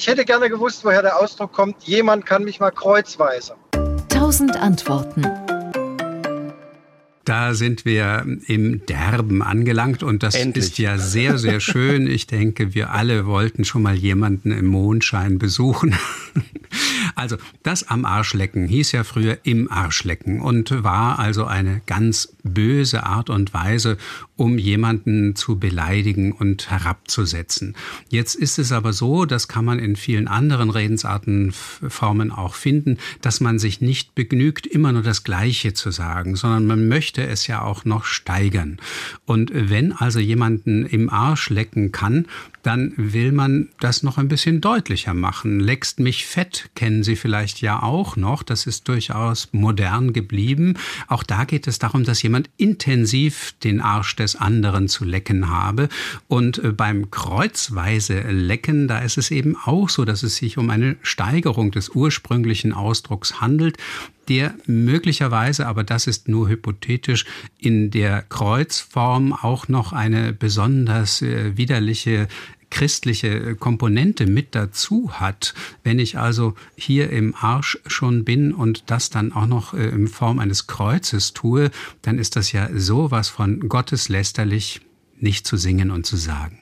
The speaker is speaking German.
Ich hätte gerne gewusst, woher der Ausdruck kommt, jemand kann mich mal kreuzweise. Tausend Antworten. Da sind wir im Derben angelangt und das Endlich. ist ja sehr, sehr schön. Ich denke, wir alle wollten schon mal jemanden im Mondschein besuchen. Also das am Arschlecken hieß ja früher im Arschlecken und war also eine ganz böse Art und Weise, um jemanden zu beleidigen und herabzusetzen. Jetzt ist es aber so, das kann man in vielen anderen Redensartenformen auch finden, dass man sich nicht begnügt, immer nur das Gleiche zu sagen, sondern man möchte es ja auch noch steigern. Und wenn also jemanden im Arsch lecken kann, dann will man das noch ein bisschen deutlicher machen. Leckst mich fett kennen Sie vielleicht ja auch noch. Das ist durchaus modern geblieben. Auch da geht es darum, dass jemand intensiv den Arsch des anderen zu lecken habe. Und äh, beim kreuzweise Lecken, da ist es eben auch so, dass es sich um eine Steigerung des ursprünglichen Ausdrucks handelt der möglicherweise, aber das ist nur hypothetisch, in der Kreuzform auch noch eine besonders äh, widerliche christliche Komponente mit dazu hat. Wenn ich also hier im Arsch schon bin und das dann auch noch äh, in Form eines Kreuzes tue, dann ist das ja sowas von gotteslästerlich nicht zu singen und zu sagen.